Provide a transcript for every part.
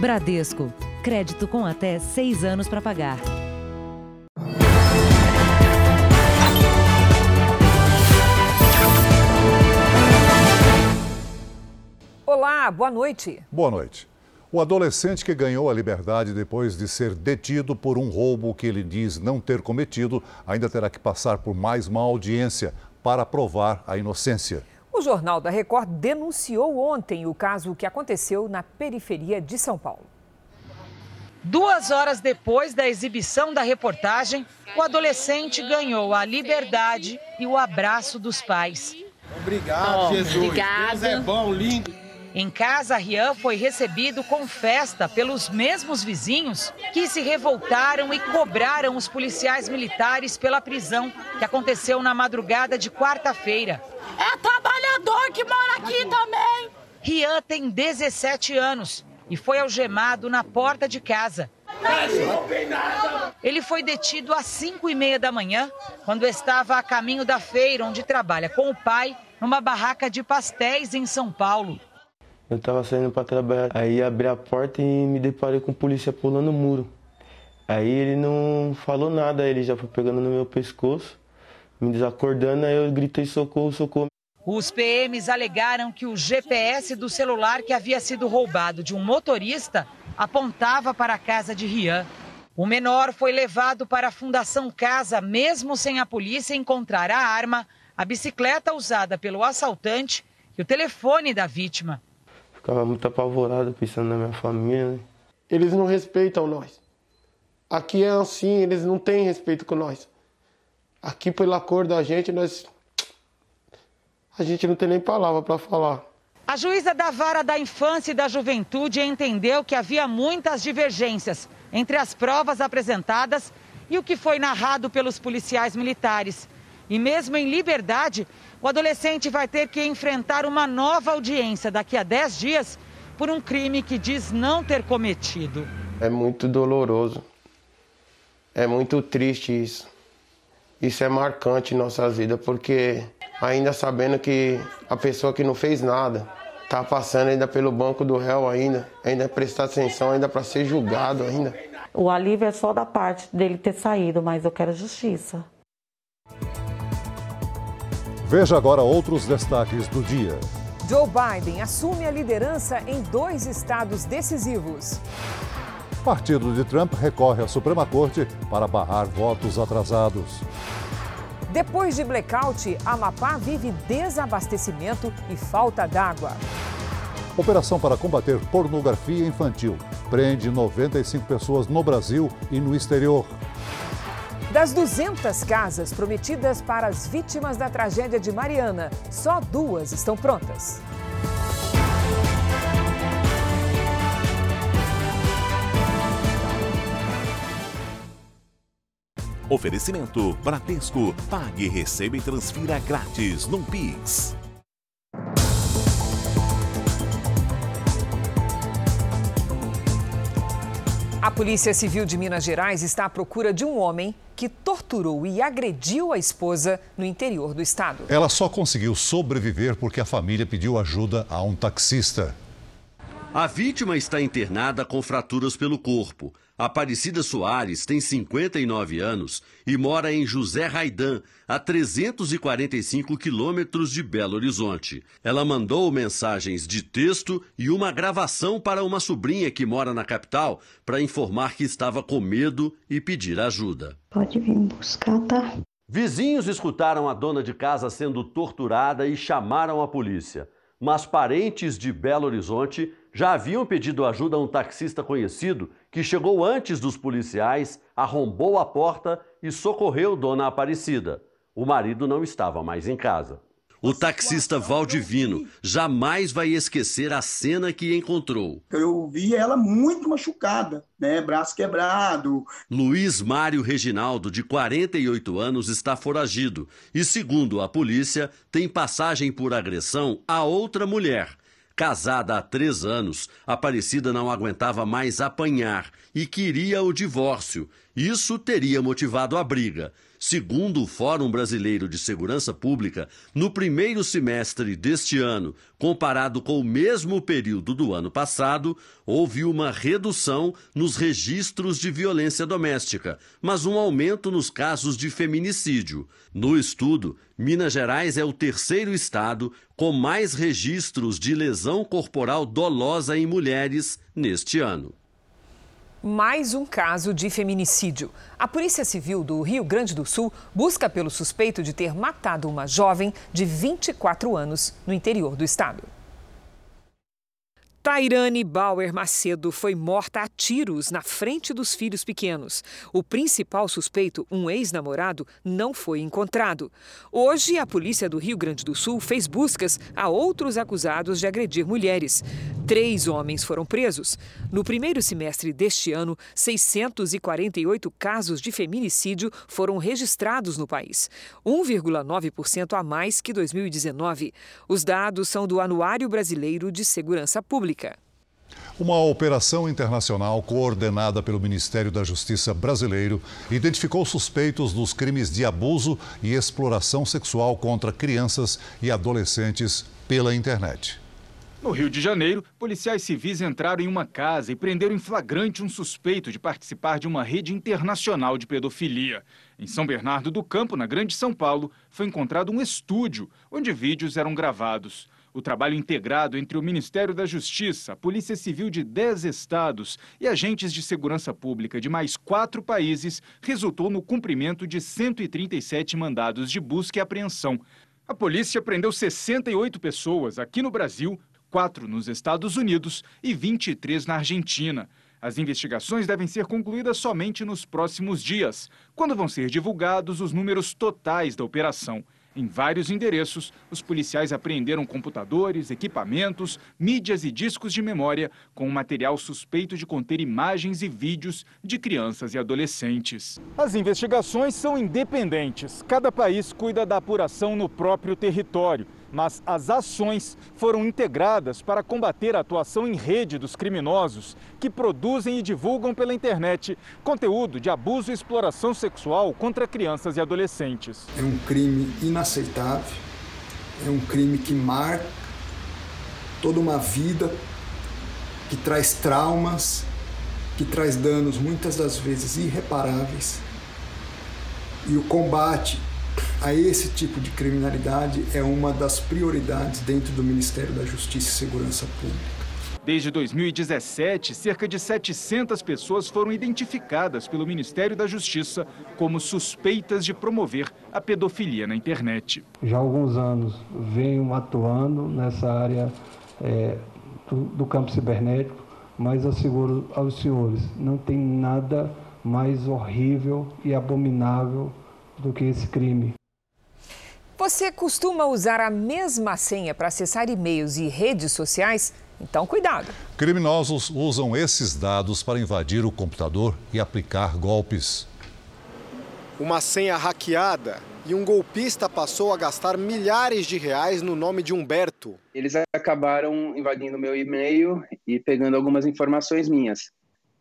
Bradesco. Crédito com até seis anos para pagar. Olá, boa noite. Boa noite. O adolescente que ganhou a liberdade depois de ser detido por um roubo que ele diz não ter cometido ainda terá que passar por mais uma audiência para provar a inocência. O Jornal da Record denunciou ontem o caso que aconteceu na periferia de São Paulo. Duas horas depois da exibição da reportagem, o adolescente ganhou a liberdade e o abraço dos pais. Obrigado, Jesus. Obrigado. Deus é bom, lindo. Em casa, Rian foi recebido com festa pelos mesmos vizinhos que se revoltaram e cobraram os policiais militares pela prisão que aconteceu na madrugada de quarta-feira. É trabalhador que mora aqui também. Rian tem 17 anos e foi algemado na porta de casa. Ele foi detido às 5 e meia da manhã, quando estava a caminho da feira onde trabalha com o pai, numa barraca de pastéis em São Paulo. Eu tava saindo para trabalhar, aí abri a porta e me deparei com o polícia pulando o muro. Aí ele não falou nada, ele já foi pegando no meu pescoço, me desacordando, aí eu gritei socorro, socorro. Os PMs alegaram que o GPS do celular que havia sido roubado de um motorista apontava para a casa de Rian. O menor foi levado para a Fundação Casa, mesmo sem a polícia encontrar a arma, a bicicleta usada pelo assaltante e o telefone da vítima. Ficava muito apavorado pensando na minha família. Né? Eles não respeitam nós. Aqui é assim, eles não têm respeito com nós. Aqui pela cor da gente, nós a gente não tem nem palavra para falar. A juíza da Vara da Infância e da Juventude entendeu que havia muitas divergências entre as provas apresentadas e o que foi narrado pelos policiais militares. E mesmo em liberdade, o adolescente vai ter que enfrentar uma nova audiência daqui a 10 dias por um crime que diz não ter cometido. É muito doloroso. É muito triste isso. Isso é marcante em nossas vidas, porque ainda sabendo que a pessoa que não fez nada está passando ainda pelo banco do réu ainda, ainda prestar atenção ainda para ser julgado ainda. O alívio é só da parte dele ter saído, mas eu quero justiça. Veja agora outros destaques do dia. Joe Biden assume a liderança em dois estados decisivos. Partido de Trump recorre à Suprema Corte para barrar votos atrasados. Depois de blackout, Amapá vive desabastecimento e falta d'água. Operação para combater pornografia infantil prende 95 pessoas no Brasil e no exterior. Das 200 casas prometidas para as vítimas da tragédia de Mariana, só duas estão prontas. Oferecimento Bradesco. Pague, receba e transfira grátis no Pix. A Polícia Civil de Minas Gerais está à procura de um homem que torturou e agrediu a esposa no interior do estado. Ela só conseguiu sobreviver porque a família pediu ajuda a um taxista. A vítima está internada com fraturas pelo corpo. Aparecida Soares tem 59 anos e mora em José Raidan, a 345 quilômetros de Belo Horizonte. Ela mandou mensagens de texto e uma gravação para uma sobrinha que mora na capital para informar que estava com medo e pedir ajuda. Pode vir buscar, tá? Vizinhos escutaram a dona de casa sendo torturada e chamaram a polícia. Mas parentes de Belo Horizonte já haviam pedido ajuda a um taxista conhecido que chegou antes dos policiais, arrombou a porta e socorreu Dona Aparecida. O marido não estava mais em casa. O taxista Valdivino jamais vai esquecer a cena que encontrou. Eu vi ela muito machucada, né? Braço quebrado. Luiz Mário Reginaldo, de 48 anos, está foragido e, segundo a polícia, tem passagem por agressão a outra mulher. Casada há três anos, Aparecida não aguentava mais apanhar e queria o divórcio. Isso teria motivado a briga. Segundo o Fórum Brasileiro de Segurança Pública, no primeiro semestre deste ano, comparado com o mesmo período do ano passado, houve uma redução nos registros de violência doméstica, mas um aumento nos casos de feminicídio. No estudo, Minas Gerais é o terceiro estado com mais registros de lesão corporal dolosa em mulheres neste ano mais um caso de feminicídio. A Polícia Civil do Rio Grande do Sul busca pelo suspeito de ter matado uma jovem de 24 anos no interior do estado. Tairane Bauer Macedo foi morta a tiros na frente dos filhos pequenos. O principal suspeito, um ex-namorado, não foi encontrado. Hoje, a polícia do Rio Grande do Sul fez buscas a outros acusados de agredir mulheres. Três homens foram presos. No primeiro semestre deste ano, 648 casos de feminicídio foram registrados no país, 1,9% a mais que 2019. Os dados são do Anuário Brasileiro de Segurança Pública. Uma operação internacional coordenada pelo Ministério da Justiça brasileiro identificou suspeitos dos crimes de abuso e exploração sexual contra crianças e adolescentes pela internet. No Rio de Janeiro, policiais civis entraram em uma casa e prenderam em flagrante um suspeito de participar de uma rede internacional de pedofilia. Em São Bernardo do Campo, na Grande São Paulo, foi encontrado um estúdio onde vídeos eram gravados. O trabalho integrado entre o Ministério da Justiça, a Polícia Civil de 10 estados e agentes de segurança pública de mais quatro países resultou no cumprimento de 137 mandados de busca e apreensão. A polícia prendeu 68 pessoas aqui no Brasil, quatro nos Estados Unidos e 23 na Argentina. As investigações devem ser concluídas somente nos próximos dias, quando vão ser divulgados os números totais da operação. Em vários endereços, os policiais apreenderam computadores, equipamentos, mídias e discos de memória com material suspeito de conter imagens e vídeos de crianças e adolescentes. As investigações são independentes. Cada país cuida da apuração no próprio território mas as ações foram integradas para combater a atuação em rede dos criminosos que produzem e divulgam pela internet conteúdo de abuso e exploração sexual contra crianças e adolescentes. É um crime inaceitável, é um crime que marca toda uma vida, que traz traumas, que traz danos muitas das vezes irreparáveis. E o combate a esse tipo de criminalidade é uma das prioridades dentro do Ministério da Justiça e Segurança Pública. Desde 2017, cerca de 700 pessoas foram identificadas pelo Ministério da Justiça como suspeitas de promover a pedofilia na internet. Já há alguns anos venho atuando nessa área é, do, do campo cibernético, mas asseguro aos senhores, não tem nada mais horrível e abominável do que esse crime. Você costuma usar a mesma senha para acessar e-mails e redes sociais? Então, cuidado. Criminosos usam esses dados para invadir o computador e aplicar golpes. Uma senha hackeada e um golpista passou a gastar milhares de reais no nome de Humberto. Eles acabaram invadindo meu e-mail e pegando algumas informações minhas,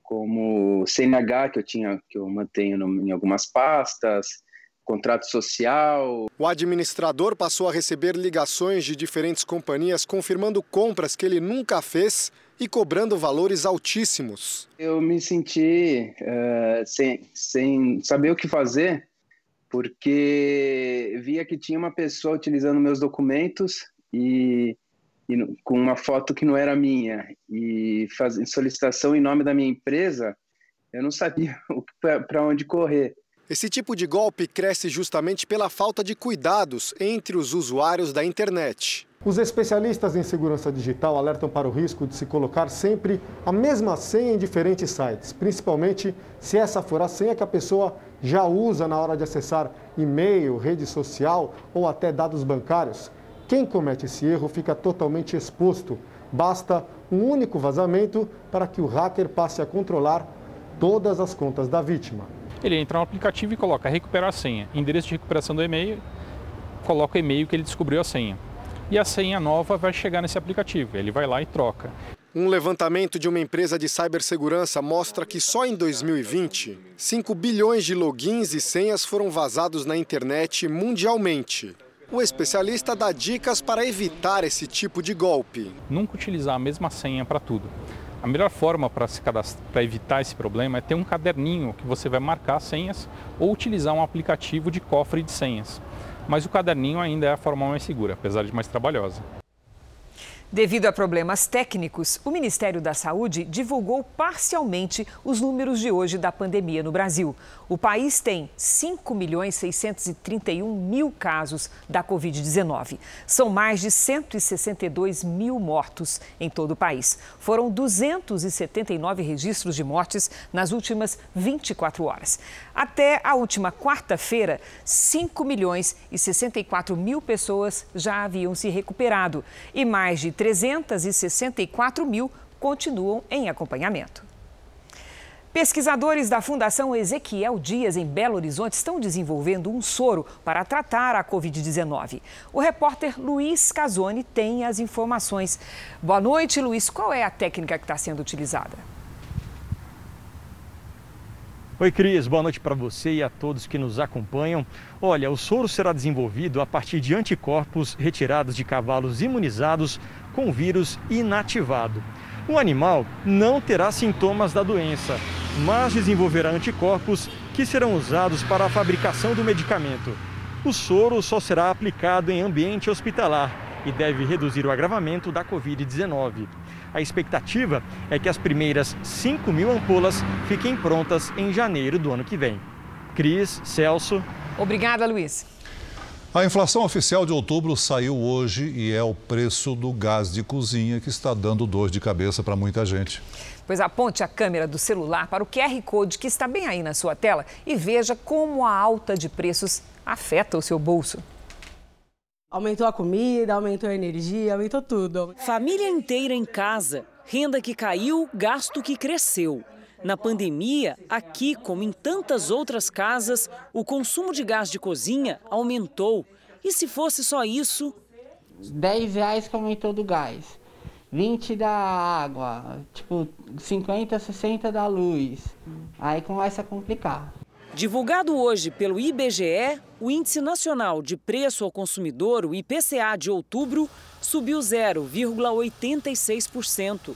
como CNH que eu tinha, que eu mantenho em algumas pastas, contrato social. O administrador passou a receber ligações de diferentes companhias confirmando compras que ele nunca fez e cobrando valores altíssimos. Eu me senti uh, sem, sem saber o que fazer, porque via que tinha uma pessoa utilizando meus documentos e, e com uma foto que não era minha e fazendo solicitação em nome da minha empresa, eu não sabia para onde correr. Esse tipo de golpe cresce justamente pela falta de cuidados entre os usuários da internet. Os especialistas em segurança digital alertam para o risco de se colocar sempre a mesma senha em diferentes sites, principalmente se essa for a senha que a pessoa já usa na hora de acessar e-mail, rede social ou até dados bancários. Quem comete esse erro fica totalmente exposto. Basta um único vazamento para que o hacker passe a controlar todas as contas da vítima ele entra no aplicativo e coloca recuperar a senha, endereço de recuperação do e-mail, coloca o e-mail que ele descobriu a senha. E a senha nova vai chegar nesse aplicativo, ele vai lá e troca. Um levantamento de uma empresa de cibersegurança mostra que só em 2020, 5 bilhões de logins e senhas foram vazados na internet mundialmente. O especialista dá dicas para evitar esse tipo de golpe. Nunca utilizar a mesma senha para tudo. A melhor forma para evitar esse problema é ter um caderninho que você vai marcar senhas ou utilizar um aplicativo de cofre de senhas. Mas o caderninho ainda é a forma mais segura, apesar de mais trabalhosa. Devido a problemas técnicos, o Ministério da Saúde divulgou parcialmente os números de hoje da pandemia no Brasil. O país tem 5 milhões 631 mil casos da Covid-19. São mais de 162 mil mortos em todo o país. Foram 279 registros de mortes nas últimas 24 horas. Até a última quarta-feira, 5 milhões e 64 mil pessoas já haviam se recuperado e mais de 364 mil continuam em acompanhamento. Pesquisadores da Fundação Ezequiel Dias, em Belo Horizonte, estão desenvolvendo um soro para tratar a Covid-19. O repórter Luiz Casoni tem as informações. Boa noite, Luiz. Qual é a técnica que está sendo utilizada? Oi, Cris, boa noite para você e a todos que nos acompanham. Olha, o soro será desenvolvido a partir de anticorpos retirados de cavalos imunizados com vírus inativado. O animal não terá sintomas da doença, mas desenvolverá anticorpos que serão usados para a fabricação do medicamento. O soro só será aplicado em ambiente hospitalar e deve reduzir o agravamento da Covid-19. A expectativa é que as primeiras 5 mil ampolas fiquem prontas em janeiro do ano que vem. Cris, Celso. Obrigada, Luiz. A inflação oficial de outubro saiu hoje e é o preço do gás de cozinha que está dando dor de cabeça para muita gente. Pois aponte a câmera do celular para o QR Code que está bem aí na sua tela e veja como a alta de preços afeta o seu bolso. Aumentou a comida, aumentou a energia, aumentou tudo. Família inteira em casa, renda que caiu, gasto que cresceu. Na pandemia, aqui, como em tantas outras casas, o consumo de gás de cozinha aumentou. E se fosse só isso? 10 reais que aumentou do gás, 20 da água, tipo 50, 60 da luz. Aí começa a complicar. Divulgado hoje pelo IBGE, o Índice Nacional de Preço ao Consumidor, o IPCA de outubro, subiu 0,86%.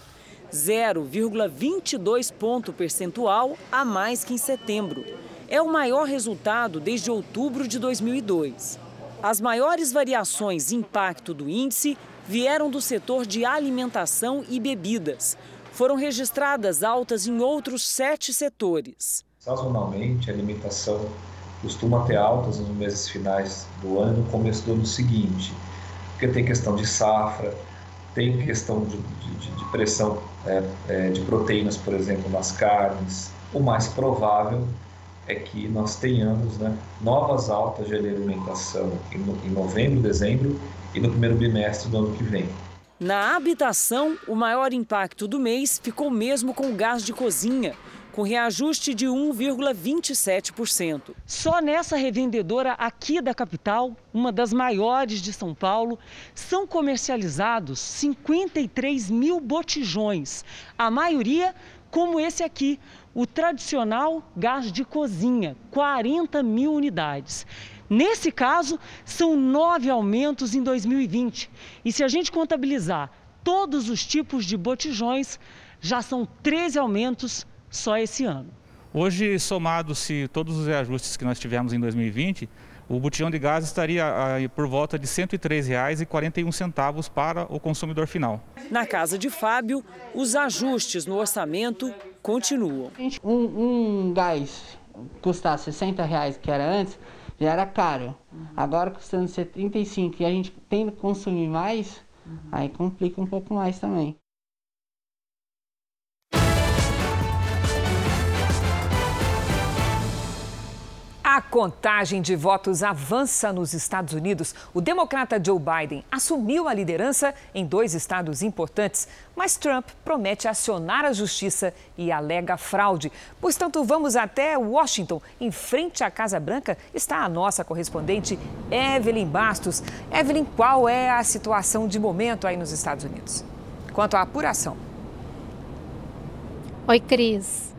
0,22 ponto percentual a mais que em setembro. É o maior resultado desde outubro de 2002. As maiores variações impacto do índice vieram do setor de alimentação e bebidas. Foram registradas altas em outros sete setores. Sazonalmente, a alimentação costuma ter altas nos meses finais do ano e no começo do ano seguinte, porque tem questão de safra, tem questão de, de, de pressão é, é, de proteínas, por exemplo, nas carnes. O mais provável é que nós tenhamos né, novas altas de alimentação em, em novembro, dezembro e no primeiro bimestre do ano que vem. Na habitação, o maior impacto do mês ficou mesmo com o gás de cozinha, com reajuste de 1,27%. Só nessa revendedora aqui da capital, uma das maiores de São Paulo, são comercializados 53 mil botijões, a maioria como esse aqui, o tradicional gás de cozinha, 40 mil unidades. Nesse caso, são nove aumentos em 2020. E se a gente contabilizar todos os tipos de botijões, já são 13 aumentos só esse ano. Hoje, somado-se todos os reajustes que nós tivemos em 2020, o botijão de gás estaria por volta de R$ 103,41 para o consumidor final. Na casa de Fábio, os ajustes no orçamento continuam. Um, um gás custar 60 reais que era antes, já era caro. Agora custando 75 e a gente tendo que consumir mais, aí complica um pouco mais também. A contagem de votos avança nos Estados Unidos. O democrata Joe Biden assumiu a liderança em dois estados importantes, mas Trump promete acionar a justiça e alega fraude. Portanto, vamos até Washington. Em frente à Casa Branca está a nossa correspondente Evelyn Bastos. Evelyn, qual é a situação de momento aí nos Estados Unidos? Quanto à apuração. Oi, Cris.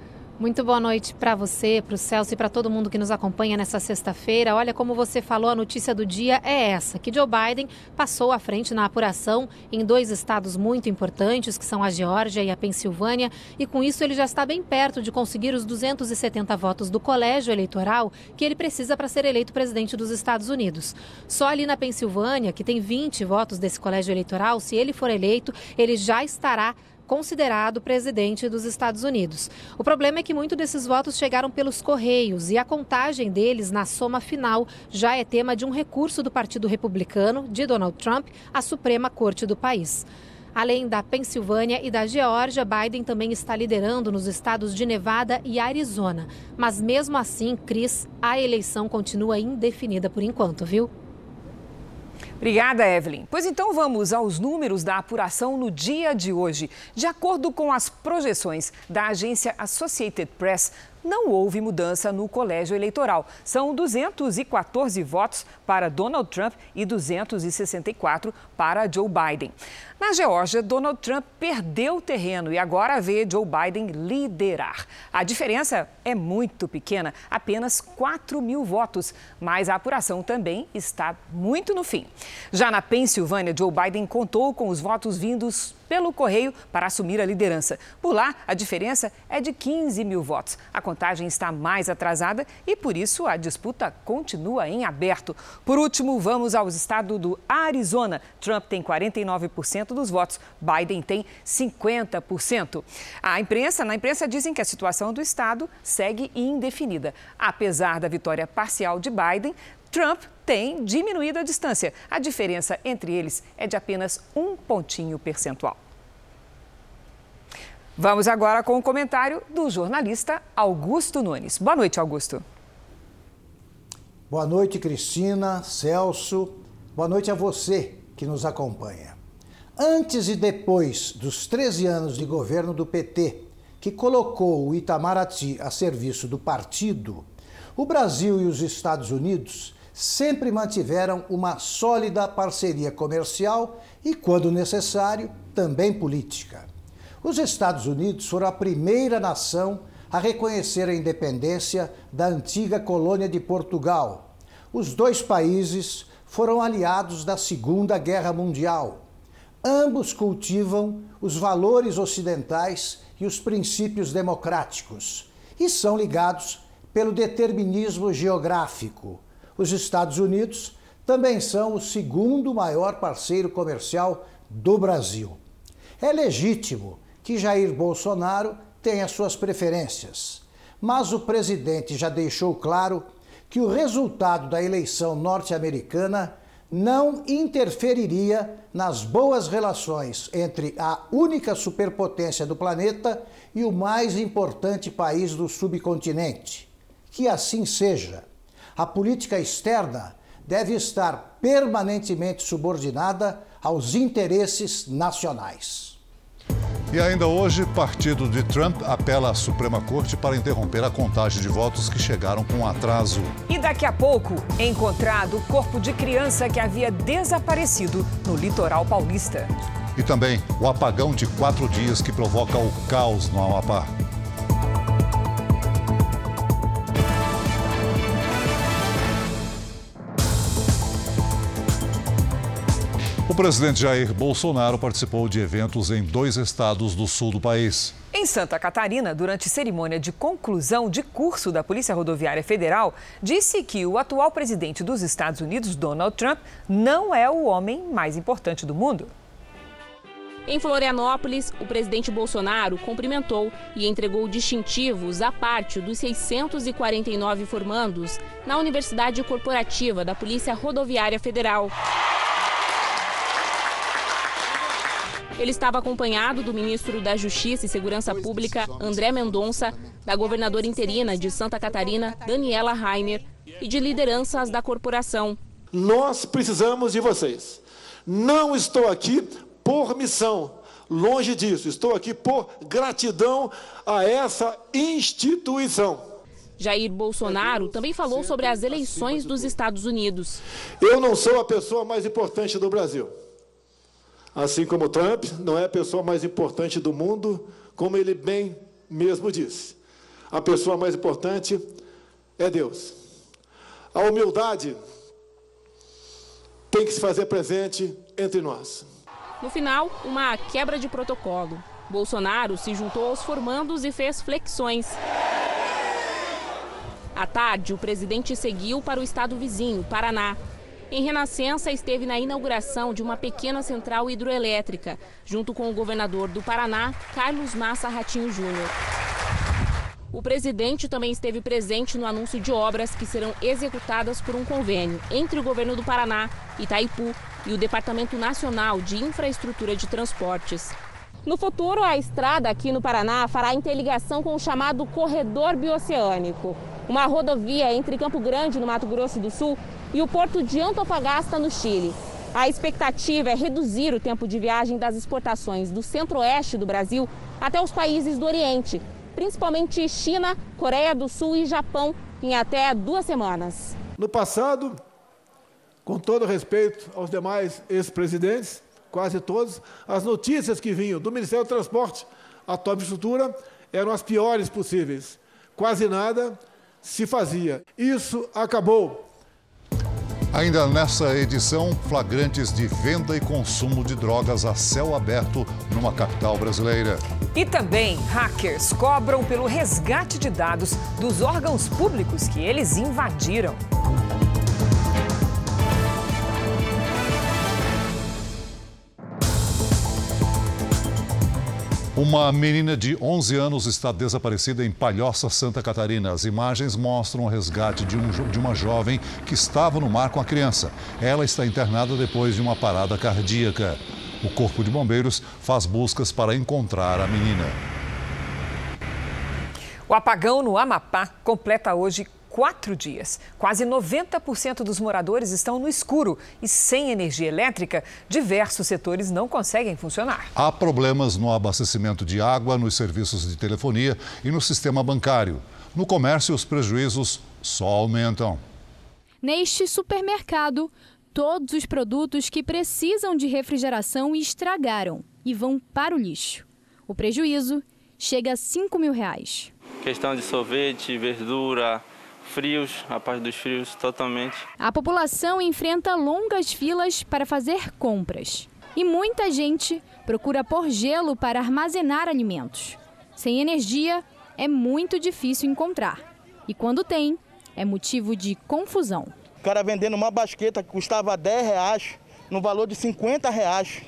Muito boa noite para você, para o Celso e para todo mundo que nos acompanha nessa sexta-feira. Olha, como você falou, a notícia do dia é essa: que Joe Biden passou à frente na apuração em dois estados muito importantes, que são a Geórgia e a Pensilvânia, e com isso ele já está bem perto de conseguir os 270 votos do colégio eleitoral que ele precisa para ser eleito presidente dos Estados Unidos. Só ali na Pensilvânia, que tem 20 votos desse colégio eleitoral, se ele for eleito, ele já estará considerado presidente dos Estados Unidos. O problema é que muitos desses votos chegaram pelos Correios e a contagem deles na soma final já é tema de um recurso do Partido Republicano de Donald Trump à Suprema Corte do país. Além da Pensilvânia e da Geórgia, Biden também está liderando nos estados de Nevada e Arizona. Mas mesmo assim, Cris, a eleição continua indefinida por enquanto, viu? Obrigada, Evelyn. Pois então vamos aos números da apuração no dia de hoje. De acordo com as projeções da agência Associated Press, não houve mudança no colégio eleitoral. São 214 votos para Donald Trump e 264 para Joe Biden. Na Geórgia, Donald Trump perdeu terreno e agora vê Joe Biden liderar. A diferença é muito pequena, apenas 4 mil votos, mas a apuração também está muito no fim. Já na Pensilvânia, Joe Biden contou com os votos vindos pelo correio para assumir a liderança. Por lá, a diferença é de 15 mil votos. A contagem está mais atrasada e, por isso, a disputa continua em aberto. Por último, vamos ao estado do Arizona. Trump tem 49% dos votos, Biden tem 50%. A imprensa, na imprensa dizem que a situação do estado segue indefinida. Apesar da vitória parcial de Biden, Trump tem diminuído a distância. A diferença entre eles é de apenas um pontinho percentual. Vamos agora com o comentário do jornalista Augusto Nunes. Boa noite, Augusto. Boa noite, Cristina, Celso. Boa noite a você que nos acompanha. Antes e depois dos 13 anos de governo do PT, que colocou o Itamaraty a serviço do partido, o Brasil e os Estados Unidos sempre mantiveram uma sólida parceria comercial e, quando necessário, também política. Os Estados Unidos foram a primeira nação a reconhecer a independência da antiga colônia de Portugal. Os dois países foram aliados da Segunda Guerra Mundial. Ambos cultivam os valores ocidentais e os princípios democráticos e são ligados pelo determinismo geográfico os Estados Unidos também são o segundo maior parceiro comercial do Brasil. É legítimo que Jair Bolsonaro tenha suas preferências, mas o presidente já deixou claro que o resultado da eleição norte-americana não interferiria nas boas relações entre a única superpotência do planeta e o mais importante país do subcontinente. Que assim seja a política externa deve estar permanentemente subordinada aos interesses nacionais. E ainda hoje, partido de Trump apela à Suprema Corte para interromper a contagem de votos que chegaram com atraso. E daqui a pouco, encontrado o corpo de criança que havia desaparecido no litoral paulista. E também o apagão de quatro dias que provoca o caos no Amapá. O presidente Jair Bolsonaro participou de eventos em dois estados do sul do país. Em Santa Catarina, durante cerimônia de conclusão de curso da Polícia Rodoviária Federal, disse que o atual presidente dos Estados Unidos, Donald Trump, não é o homem mais importante do mundo. Em Florianópolis, o presidente Bolsonaro cumprimentou e entregou distintivos à parte dos 649 formandos na Universidade Corporativa da Polícia Rodoviária Federal. Ele estava acompanhado do ministro da Justiça e Segurança Pública, André Mendonça, da governadora interina de Santa Catarina, Daniela Rainer, e de lideranças da corporação. Nós precisamos de vocês. Não estou aqui por missão, longe disso. Estou aqui por gratidão a essa instituição. Jair Bolsonaro também falou sobre as eleições dos Estados Unidos. Eu não sou a pessoa mais importante do Brasil. Assim como Trump não é a pessoa mais importante do mundo, como ele bem mesmo disse: a pessoa mais importante é Deus. A humildade tem que se fazer presente entre nós. No final, uma quebra de protocolo. Bolsonaro se juntou aos formandos e fez flexões. À tarde, o presidente seguiu para o estado vizinho, Paraná. Em Renascença, esteve na inauguração de uma pequena central hidroelétrica, junto com o governador do Paraná, Carlos Massa Ratinho Júnior. O presidente também esteve presente no anúncio de obras que serão executadas por um convênio entre o governo do Paraná, Itaipu e o Departamento Nacional de Infraestrutura de Transportes. No futuro, a estrada aqui no Paraná fará interligação com o chamado Corredor Bioceânico, uma rodovia entre Campo Grande, no Mato Grosso do Sul, e o porto de Antofagasta, no Chile. A expectativa é reduzir o tempo de viagem das exportações do centro-oeste do Brasil até os países do Oriente, principalmente China, Coreia do Sul e Japão, em até duas semanas. No passado, com todo respeito aos demais ex-presidentes, quase todos, as notícias que vinham do Ministério do Transporte à Top Estrutura eram as piores possíveis. Quase nada se fazia. Isso acabou. Ainda nessa edição, flagrantes de venda e consumo de drogas a céu aberto numa capital brasileira. E também, hackers cobram pelo resgate de dados dos órgãos públicos que eles invadiram. Uma menina de 11 anos está desaparecida em Palhoça, Santa Catarina. As imagens mostram o resgate de, um, de, uma jovem que estava no mar com a criança. Ela está internada depois de uma parada cardíaca. O Corpo de Bombeiros faz buscas para encontrar a menina. O apagão no Amapá completa hoje quatro dias. Quase 90% dos moradores estão no escuro e sem energia elétrica, diversos setores não conseguem funcionar. Há problemas no abastecimento de água, nos serviços de telefonia e no sistema bancário. No comércio, os prejuízos só aumentam. Neste supermercado, todos os produtos que precisam de refrigeração estragaram e vão para o lixo. O prejuízo chega a 5 mil reais. Questão de sorvete, verdura, frios, a parte dos frios totalmente. A população enfrenta longas filas para fazer compras. E muita gente procura por gelo para armazenar alimentos. Sem energia, é muito difícil encontrar. E quando tem, é motivo de confusão. O cara vendendo uma basqueta que custava 10 reais, no valor de 50 reais.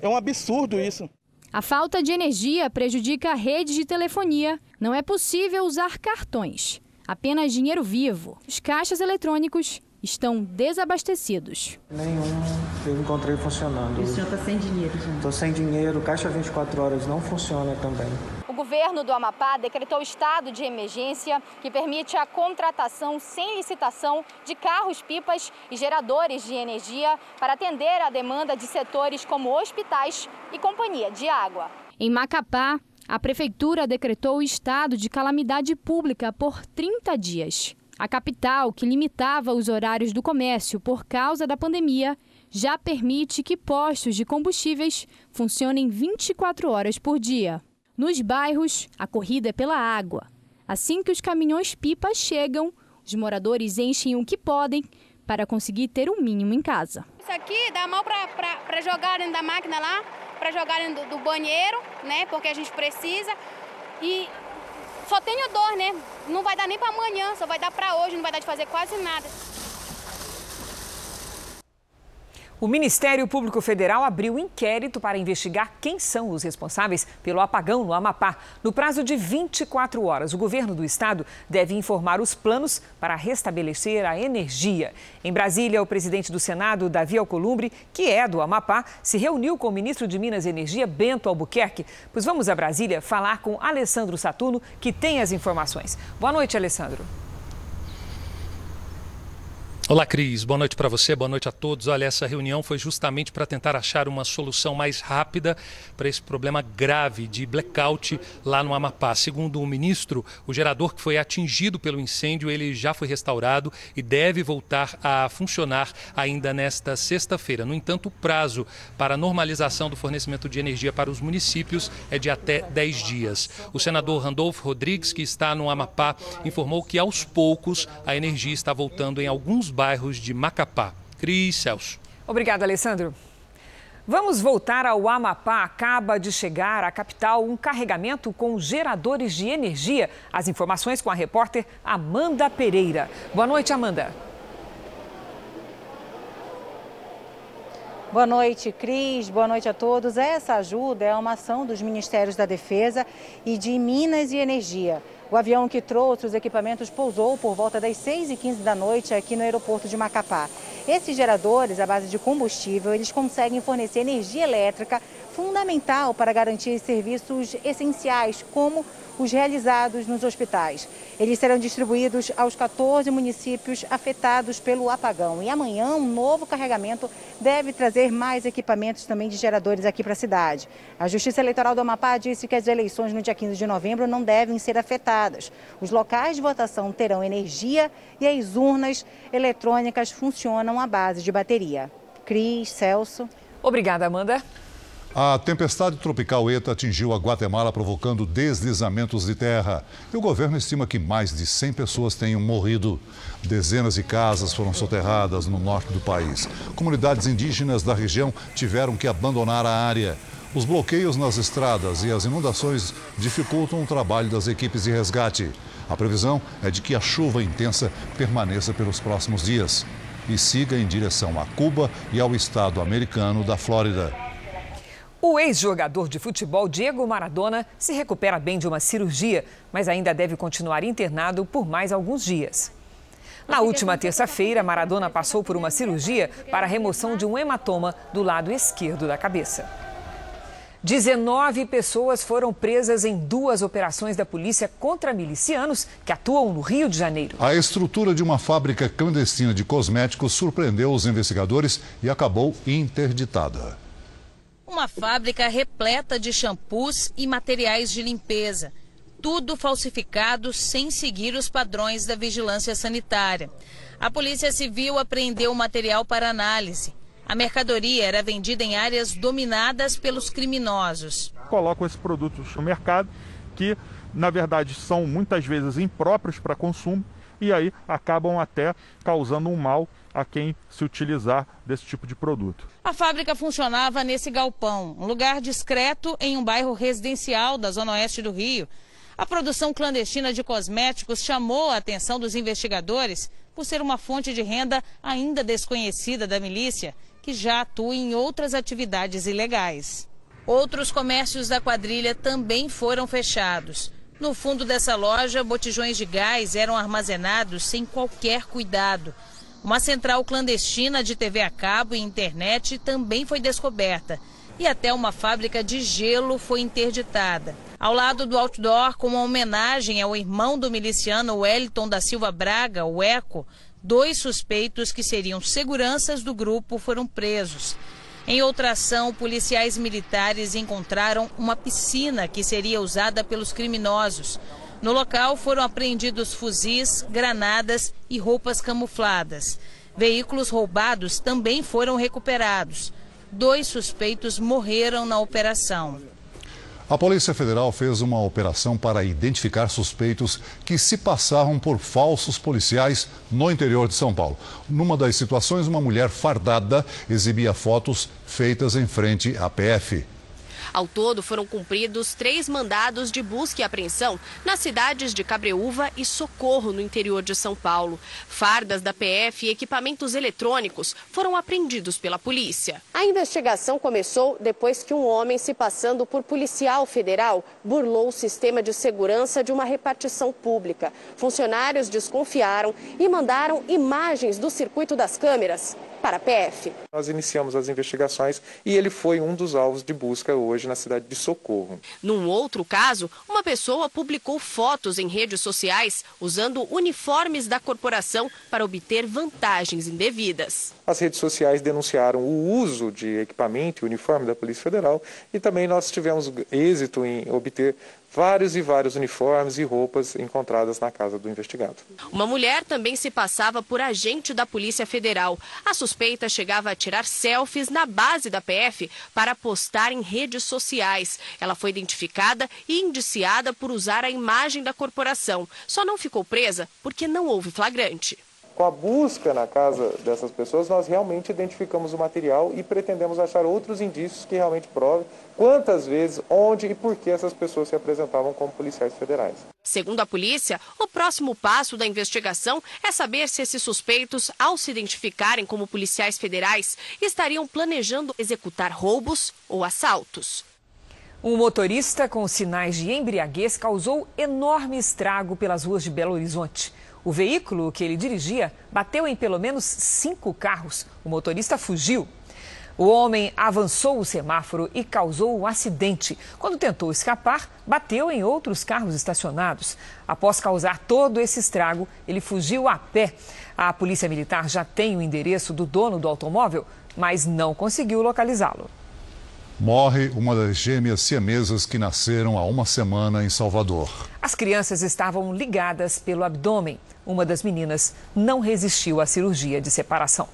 É um absurdo isso. A falta de energia prejudica a rede de telefonia. Não é possível usar cartões apenas dinheiro vivo. Os caixas eletrônicos estão desabastecidos. Nenhum eu encontrei funcionando. E o senhor está sem dinheiro, gente? Estou sem dinheiro, caixa 24 horas não funciona também. O governo do Amapá decretou estado de emergência que permite a contratação sem licitação de carros-pipas e geradores de energia para atender a demanda de setores como hospitais e companhia de água. Em Macapá, a Prefeitura decretou o estado de calamidade pública por 30 dias. A capital, que limitava os horários do comércio por causa da pandemia, já permite que postos de combustíveis funcionem 24 horas por dia. Nos bairros, a corrida é pela água. Assim que os caminhões-pipa chegam, os moradores enchem o que podem para conseguir ter um mínimo em casa. Isso aqui dá mal para jogar dentro da máquina lá, para jogarem do, do banheiro, né? Porque a gente precisa. E só tenho dor, né? Não vai dar nem para amanhã, só vai dar para hoje, não vai dar de fazer quase nada. O Ministério Público Federal abriu inquérito para investigar quem são os responsáveis pelo apagão no Amapá. No prazo de 24 horas, o governo do estado deve informar os planos para restabelecer a energia. Em Brasília, o presidente do Senado, Davi Alcolumbre, que é do Amapá, se reuniu com o ministro de Minas e Energia, Bento Albuquerque. Pois vamos a Brasília falar com Alessandro Saturno, que tem as informações. Boa noite, Alessandro. Olá, Cris. Boa noite para você, boa noite a todos. Olha, essa reunião foi justamente para tentar achar uma solução mais rápida para esse problema grave de blackout lá no Amapá. Segundo o ministro, o gerador que foi atingido pelo incêndio, ele já foi restaurado e deve voltar a funcionar ainda nesta sexta-feira. No entanto, o prazo para a normalização do fornecimento de energia para os municípios é de até 10 dias. O senador Randolfo Rodrigues, que está no Amapá, informou que aos poucos a energia está voltando em alguns bairros bairros de Macapá. Cris Celso. Obrigada, Alessandro. Vamos voltar ao Amapá. Acaba de chegar à capital um carregamento com geradores de energia. As informações com a repórter Amanda Pereira. Boa noite, Amanda. Boa noite, Cris. Boa noite a todos. Essa ajuda é uma ação dos Ministérios da Defesa e de Minas e Energia. O avião que trouxe os equipamentos pousou por volta das 6h15 da noite aqui no aeroporto de Macapá. Esses geradores, à base de combustível, eles conseguem fornecer energia elétrica fundamental para garantir serviços essenciais, como os realizados nos hospitais. Eles serão distribuídos aos 14 municípios afetados pelo apagão. E amanhã, um novo carregamento deve trazer mais equipamentos também de geradores aqui para a cidade. A Justiça Eleitoral do Amapá disse que as eleições no dia 15 de novembro não devem ser afetadas. Os locais de votação terão energia e as urnas eletrônicas funcionam à base de bateria. Cris, Celso. Obrigada, Amanda. A tempestade tropical ETA atingiu a Guatemala, provocando deslizamentos de terra. E o governo estima que mais de 100 pessoas tenham morrido. Dezenas de casas foram soterradas no norte do país. Comunidades indígenas da região tiveram que abandonar a área. Os bloqueios nas estradas e as inundações dificultam o trabalho das equipes de resgate. A previsão é de que a chuva intensa permaneça pelos próximos dias e siga em direção a Cuba e ao estado americano da Flórida. O ex-jogador de futebol Diego Maradona se recupera bem de uma cirurgia, mas ainda deve continuar internado por mais alguns dias. Na última terça-feira, Maradona passou por uma cirurgia para a remoção de um hematoma do lado esquerdo da cabeça. 19 pessoas foram presas em duas operações da polícia contra milicianos que atuam no Rio de Janeiro. A estrutura de uma fábrica clandestina de cosméticos surpreendeu os investigadores e acabou interditada. Uma fábrica repleta de shampoos e materiais de limpeza. Tudo falsificado sem seguir os padrões da vigilância sanitária. A Polícia Civil apreendeu o material para análise. A mercadoria era vendida em áreas dominadas pelos criminosos. Colocam esses produtos no mercado que, na verdade, são muitas vezes impróprios para consumo e aí acabam até causando um mal a quem se utilizar desse tipo de produto. A fábrica funcionava nesse galpão, um lugar discreto em um bairro residencial da zona oeste do Rio. A produção clandestina de cosméticos chamou a atenção dos investigadores por ser uma fonte de renda ainda desconhecida da milícia, que já atua em outras atividades ilegais. Outros comércios da quadrilha também foram fechados. No fundo dessa loja, botijões de gás eram armazenados sem qualquer cuidado. Uma central clandestina de TV a cabo e internet também foi descoberta. E até uma fábrica de gelo foi interditada. Ao lado do outdoor, com uma homenagem ao irmão do miliciano Wellington da Silva Braga, o Eco, dois suspeitos que seriam seguranças do grupo foram presos. Em outra ação, policiais militares encontraram uma piscina que seria usada pelos criminosos. No local foram apreendidos fuzis, granadas e roupas camufladas. Veículos roubados também foram recuperados. Dois suspeitos morreram na operação. A Polícia Federal fez uma operação para identificar suspeitos que se passavam por falsos policiais no interior de São Paulo. Numa das situações, uma mulher fardada exibia fotos feitas em frente à PF. Ao todo, foram cumpridos três mandados de busca e apreensão nas cidades de Cabreúva e Socorro, no interior de São Paulo. Fardas da PF e equipamentos eletrônicos foram apreendidos pela polícia. A investigação começou depois que um homem, se passando por policial federal, burlou o sistema de segurança de uma repartição pública. Funcionários desconfiaram e mandaram imagens do circuito das câmeras para a PF. Nós iniciamos as investigações e ele foi um dos alvos de busca hoje hoje na cidade de Socorro. Num outro caso, uma pessoa publicou fotos em redes sociais usando uniformes da corporação para obter vantagens indevidas. As redes sociais denunciaram o uso de equipamento e uniforme da Polícia Federal e também nós tivemos êxito em obter vários e vários uniformes e roupas encontradas na casa do investigado. Uma mulher também se passava por agente da Polícia Federal. A suspeita chegava a tirar selfies na base da PF para postar em redes sociais. Ela foi identificada e indiciada por usar a imagem da corporação. Só não ficou presa porque não houve flagrante. Com a busca na casa dessas pessoas, nós realmente identificamos o material e pretendemos achar outros indícios que realmente provem quantas vezes, onde e por que essas pessoas se apresentavam como policiais federais. Segundo a polícia, o próximo passo da investigação é saber se esses suspeitos, ao se identificarem como policiais federais, estariam planejando executar roubos ou assaltos. Um motorista com sinais de embriaguez causou enorme estrago pelas ruas de Belo Horizonte. O veículo que ele dirigia bateu em pelo menos cinco carros. O motorista fugiu. O homem avançou o semáforo e causou um acidente. Quando tentou escapar, bateu em outros carros estacionados. Após causar todo esse estrago, ele fugiu a pé. A Polícia Militar já tem o endereço do dono do automóvel, mas não conseguiu localizá-lo. Morre uma das gêmeas siamesas que nasceram há uma semana em Salvador. As crianças estavam ligadas pelo abdômen. Uma das meninas não resistiu à cirurgia de separação.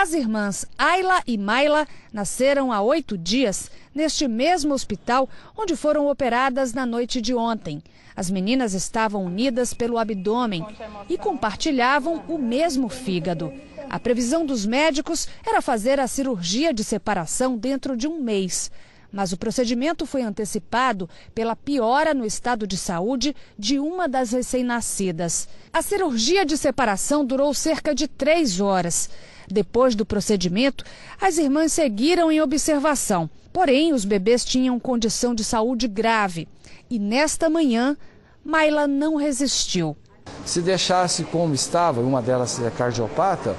As irmãs Ayla e Mayla nasceram há oito dias neste mesmo hospital onde foram operadas na noite de ontem. As meninas estavam unidas pelo abdômen e compartilhavam o mesmo fígado. A previsão dos médicos era fazer a cirurgia de separação dentro de um mês. Mas o procedimento foi antecipado pela piora no estado de saúde de uma das recém-nascidas. A cirurgia de separação durou cerca de três horas. Depois do procedimento, as irmãs seguiram em observação. Porém, os bebês tinham condição de saúde grave. E nesta manhã, Maila não resistiu. Se deixasse como estava, uma delas é cardiopata,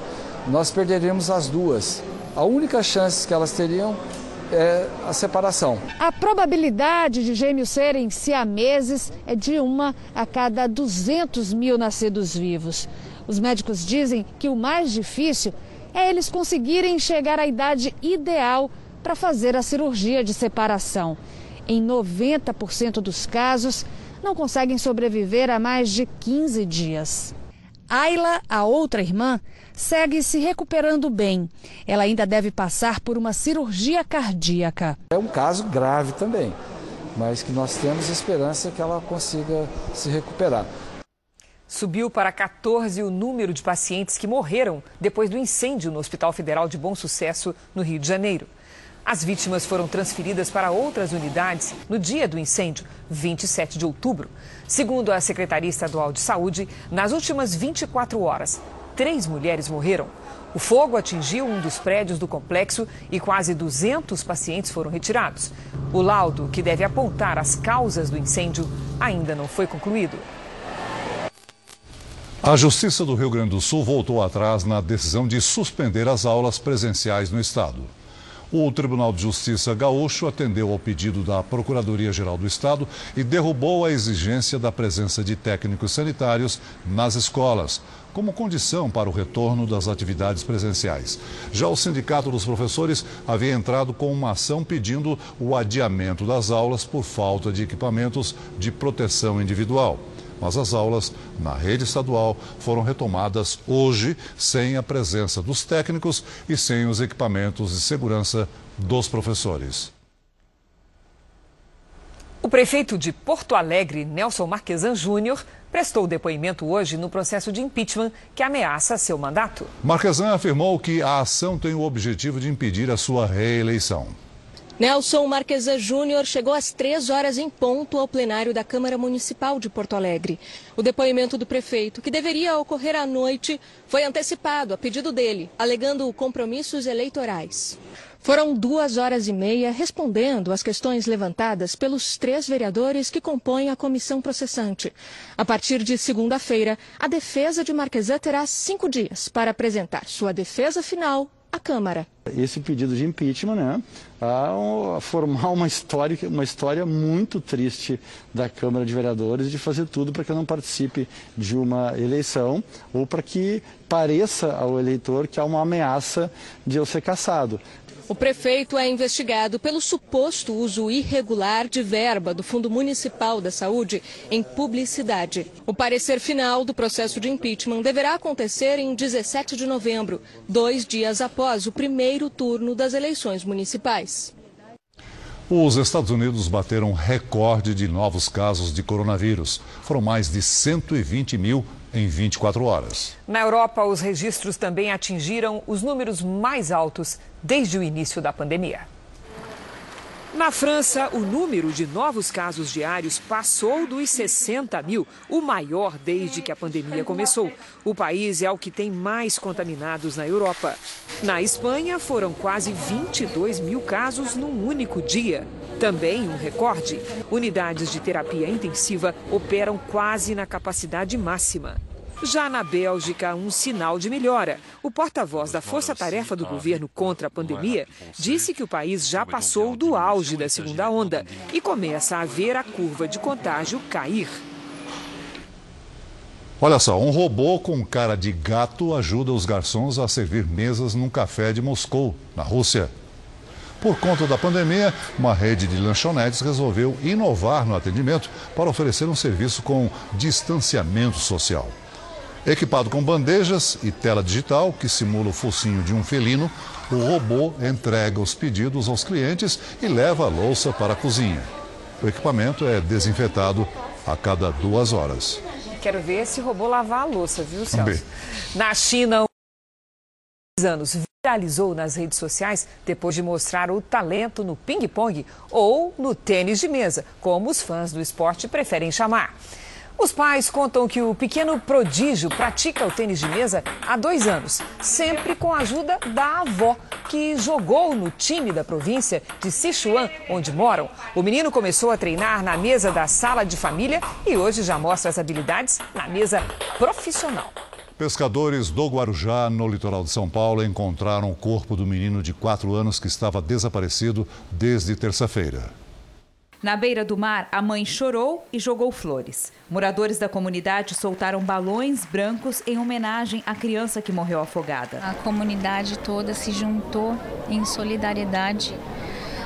nós perderíamos as duas. A única chance que elas teriam é a separação. A probabilidade de gêmeos serem siameses é de uma a cada 200 mil nascidos vivos. Os médicos dizem que o mais difícil é eles conseguirem chegar à idade ideal para fazer a cirurgia de separação. Em 90% dos casos, não conseguem sobreviver a mais de 15 dias. Ayla, a outra irmã, segue se recuperando bem. Ela ainda deve passar por uma cirurgia cardíaca. É um caso grave também, mas que nós temos esperança que ela consiga se recuperar. Subiu para 14 o número de pacientes que morreram depois do incêndio no Hospital Federal de Bom Sucesso, no Rio de Janeiro. As vítimas foram transferidas para outras unidades no dia do incêndio, 27 de outubro. Segundo a Secretaria Estadual de Saúde, nas últimas 24 horas, três mulheres morreram. O fogo atingiu um dos prédios do complexo e quase 200 pacientes foram retirados. O laudo, que deve apontar as causas do incêndio, ainda não foi concluído. A Justiça do Rio Grande do Sul voltou atrás na decisão de suspender as aulas presenciais no estado. O Tribunal de Justiça gaúcho atendeu ao pedido da Procuradoria-Geral do Estado e derrubou a exigência da presença de técnicos sanitários nas escolas como condição para o retorno das atividades presenciais. Já o Sindicato dos Professores havia entrado com uma ação pedindo o adiamento das aulas por falta de equipamentos de proteção individual. Mas as aulas na rede estadual foram retomadas hoje sem a presença dos técnicos e sem os equipamentos de segurança dos professores. O prefeito de Porto Alegre, Nelson Marquesan Júnior, prestou depoimento hoje no processo de impeachment que ameaça seu mandato. Marquesan afirmou que a ação tem o objetivo de impedir a sua reeleição. Nelson Marquesa Júnior chegou às três horas em ponto ao plenário da Câmara Municipal de Porto Alegre. O depoimento do prefeito, que deveria ocorrer à noite, foi antecipado a pedido dele, alegando compromissos eleitorais. Foram duas horas e meia respondendo às questões levantadas pelos três vereadores que compõem a comissão processante. A partir de segunda-feira, a defesa de Marquesan terá cinco dias para apresentar sua defesa final à Câmara. Esse pedido de impeachment, né, a formar uma história, uma história muito triste da Câmara de Vereadores de fazer tudo para que não participe de uma eleição ou para que pareça ao eleitor que há uma ameaça de eu ser caçado. O prefeito é investigado pelo suposto uso irregular de verba do Fundo Municipal da Saúde em publicidade. O parecer final do processo de impeachment deverá acontecer em 17 de novembro, dois dias após o primeiro turno das eleições municipais. Os Estados Unidos bateram recorde de novos casos de coronavírus. Foram mais de 120 mil em 24 horas. Na Europa, os registros também atingiram os números mais altos desde o início da pandemia. Na França, o número de novos casos diários passou dos 60 mil, o maior desde que a pandemia começou. O país é o que tem mais contaminados na Europa. Na Espanha, foram quase 22 mil casos num único dia. Também um recorde: unidades de terapia intensiva operam quase na capacidade máxima. Já na Bélgica, um sinal de melhora. O porta-voz da Força Tarefa do governo contra a pandemia disse que o país já passou do auge da segunda onda e começa a ver a curva de contágio cair. Olha só, um robô com cara de gato ajuda os garçons a servir mesas num café de Moscou, na Rússia. Por conta da pandemia, uma rede de lanchonetes resolveu inovar no atendimento para oferecer um serviço com distanciamento social. Equipado com bandejas e tela digital que simula o focinho de um felino, o robô entrega os pedidos aos clientes e leva a louça para a cozinha. O equipamento é desinfetado a cada duas horas. Quero ver esse robô lavar a louça, viu, Celso? Na China, anos viralizou nas redes sociais depois de mostrar o talento no ping-pong ou no tênis de mesa, como os fãs do esporte preferem chamar. Os pais contam que o pequeno prodígio pratica o tênis de mesa há dois anos, sempre com a ajuda da avó, que jogou no time da província de Sichuan, onde moram. O menino começou a treinar na mesa da sala de família e hoje já mostra as habilidades na mesa profissional. Pescadores do Guarujá, no litoral de São Paulo, encontraram o corpo do menino de quatro anos que estava desaparecido desde terça-feira. Na beira do mar, a mãe chorou e jogou flores. Moradores da comunidade soltaram balões brancos em homenagem à criança que morreu afogada. A comunidade toda se juntou em solidariedade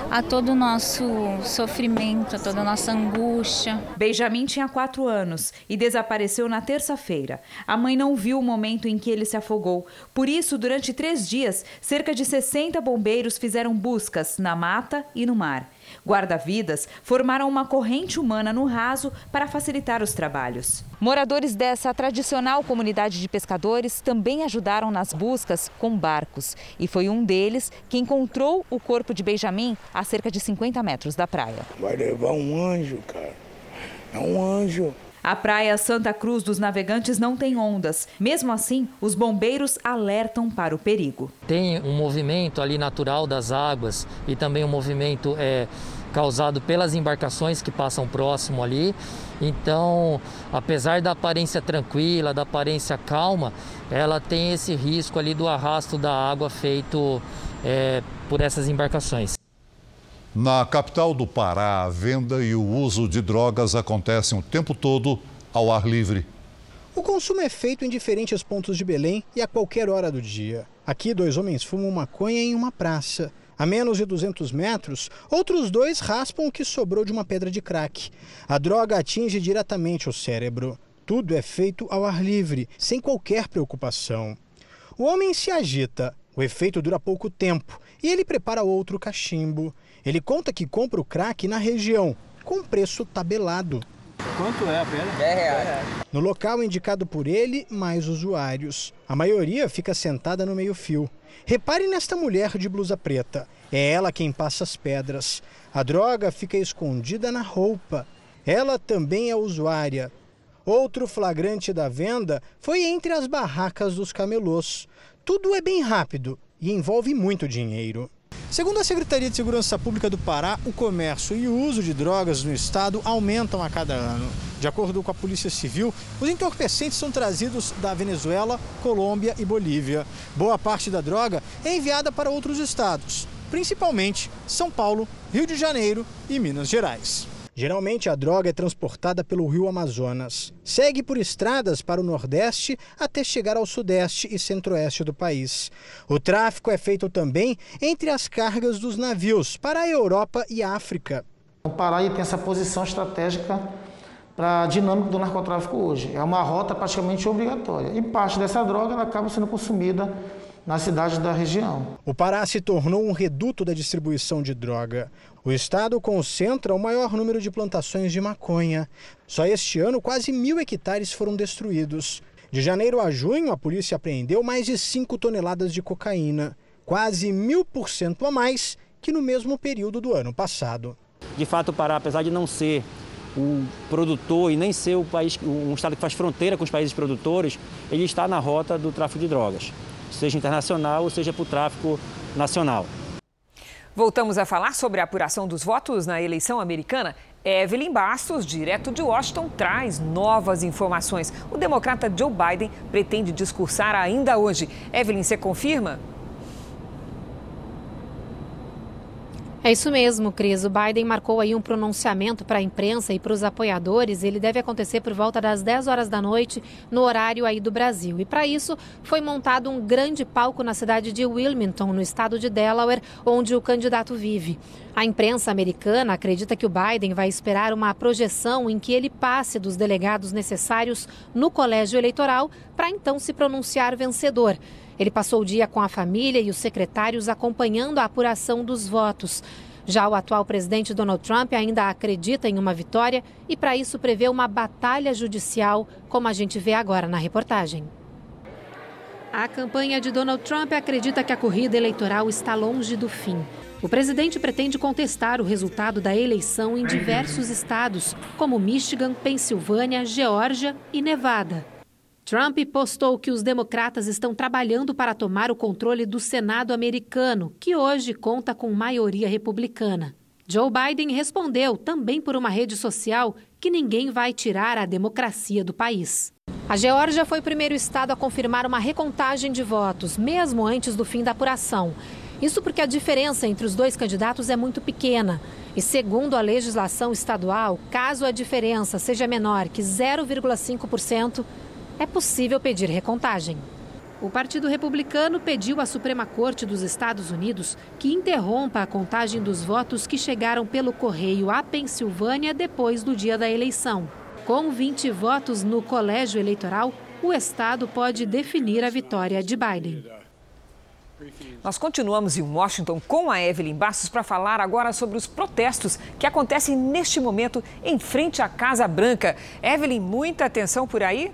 a todo o nosso sofrimento, a toda a nossa angústia. Benjamin tinha quatro anos e desapareceu na terça-feira. A mãe não viu o momento em que ele se afogou. Por isso, durante três dias, cerca de 60 bombeiros fizeram buscas na mata e no mar. Guarda-vidas formaram uma corrente humana no raso para facilitar os trabalhos. Moradores dessa tradicional comunidade de pescadores também ajudaram nas buscas com barcos. E foi um deles que encontrou o corpo de Benjamin a cerca de 50 metros da praia. Vai levar um anjo, cara. É um anjo. A praia Santa Cruz dos Navegantes não tem ondas. Mesmo assim, os bombeiros alertam para o perigo. Tem um movimento ali natural das águas e também um movimento é, causado pelas embarcações que passam próximo ali. Então, apesar da aparência tranquila, da aparência calma, ela tem esse risco ali do arrasto da água feito é, por essas embarcações. Na capital do Pará, a venda e o uso de drogas acontecem o tempo todo ao ar livre. O consumo é feito em diferentes pontos de Belém e a qualquer hora do dia. Aqui, dois homens fumam maconha em uma praça. A menos de 200 metros, outros dois raspam o que sobrou de uma pedra de crack. A droga atinge diretamente o cérebro. Tudo é feito ao ar livre, sem qualquer preocupação. O homem se agita. O efeito dura pouco tempo e ele prepara outro cachimbo. Ele conta que compra o crack na região, com preço tabelado. Quanto é a pedra? 10 reais. No local indicado por ele, mais usuários. A maioria fica sentada no meio-fio. Repare nesta mulher de blusa preta. É ela quem passa as pedras. A droga fica escondida na roupa. Ela também é usuária. Outro flagrante da venda foi entre as barracas dos camelôs. Tudo é bem rápido e envolve muito dinheiro. Segundo a Secretaria de Segurança Pública do Pará, o comércio e o uso de drogas no estado aumentam a cada ano. De acordo com a Polícia Civil, os entorpecentes são trazidos da Venezuela, Colômbia e Bolívia. Boa parte da droga é enviada para outros estados, principalmente São Paulo, Rio de Janeiro e Minas Gerais. Geralmente a droga é transportada pelo rio Amazonas. Segue por estradas para o Nordeste até chegar ao Sudeste e Centro-Oeste do país. O tráfico é feito também entre as cargas dos navios para a Europa e a África. O Pará tem essa posição estratégica para a dinâmica do narcotráfico hoje. É uma rota praticamente obrigatória. E parte dessa droga ela acaba sendo consumida nas cidades da região. O Pará se tornou um reduto da distribuição de droga. O estado concentra o maior número de plantações de maconha. Só este ano, quase mil hectares foram destruídos. De janeiro a junho, a polícia apreendeu mais de 5 toneladas de cocaína, quase mil por cento a mais que no mesmo período do ano passado. De fato, o Pará, apesar de não ser um produtor e nem ser o país, um estado que faz fronteira com os países produtores, ele está na rota do tráfico de drogas, seja internacional ou seja para o tráfico nacional. Voltamos a falar sobre a apuração dos votos na eleição americana. Evelyn Bastos, direto de Washington, traz novas informações. O democrata Joe Biden pretende discursar ainda hoje. Evelyn, você confirma? É isso mesmo, Cris. O Biden marcou aí um pronunciamento para a imprensa e para os apoiadores. Ele deve acontecer por volta das 10 horas da noite, no horário aí do Brasil. E para isso, foi montado um grande palco na cidade de Wilmington, no estado de Delaware, onde o candidato vive. A imprensa americana acredita que o Biden vai esperar uma projeção em que ele passe dos delegados necessários no colégio eleitoral para então se pronunciar vencedor. Ele passou o dia com a família e os secretários acompanhando a apuração dos votos. Já o atual presidente Donald Trump ainda acredita em uma vitória e, para isso, prevê uma batalha judicial, como a gente vê agora na reportagem. A campanha de Donald Trump acredita que a corrida eleitoral está longe do fim. O presidente pretende contestar o resultado da eleição em diversos estados, como Michigan, Pensilvânia, Geórgia e Nevada. Trump postou que os democratas estão trabalhando para tomar o controle do Senado americano, que hoje conta com maioria republicana. Joe Biden respondeu, também por uma rede social, que ninguém vai tirar a democracia do país. A Geórgia foi o primeiro estado a confirmar uma recontagem de votos, mesmo antes do fim da apuração. Isso porque a diferença entre os dois candidatos é muito pequena. E segundo a legislação estadual, caso a diferença seja menor que 0,5%, é possível pedir recontagem. O Partido Republicano pediu à Suprema Corte dos Estados Unidos que interrompa a contagem dos votos que chegaram pelo correio à Pensilvânia depois do dia da eleição. Com 20 votos no colégio eleitoral, o Estado pode definir a vitória de Biden. Nós continuamos em Washington com a Evelyn Bastos para falar agora sobre os protestos que acontecem neste momento em frente à Casa Branca. Evelyn, muita atenção por aí?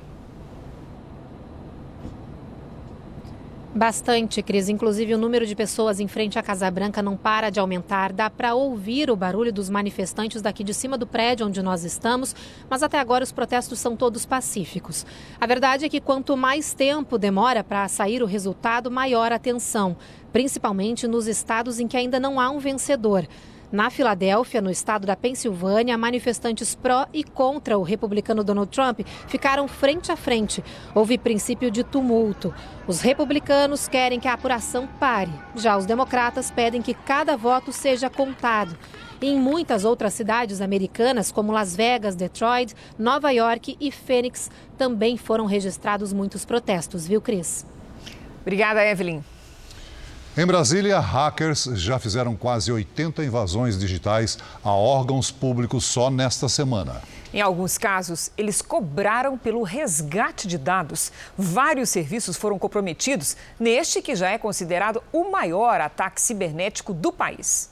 Bastante, Cris. Inclusive, o número de pessoas em frente à Casa Branca não para de aumentar. Dá para ouvir o barulho dos manifestantes daqui de cima do prédio onde nós estamos, mas até agora os protestos são todos pacíficos. A verdade é que quanto mais tempo demora para sair o resultado, maior a tensão, principalmente nos estados em que ainda não há um vencedor. Na Filadélfia, no estado da Pensilvânia, manifestantes pró e contra o republicano Donald Trump ficaram frente a frente. Houve princípio de tumulto. Os republicanos querem que a apuração pare. Já os democratas pedem que cada voto seja contado. Em muitas outras cidades americanas, como Las Vegas, Detroit, Nova York e Phoenix, também foram registrados muitos protestos, viu, Cris? Obrigada, Evelyn. Em Brasília, hackers já fizeram quase 80 invasões digitais a órgãos públicos só nesta semana. Em alguns casos, eles cobraram pelo resgate de dados. Vários serviços foram comprometidos neste que já é considerado o maior ataque cibernético do país.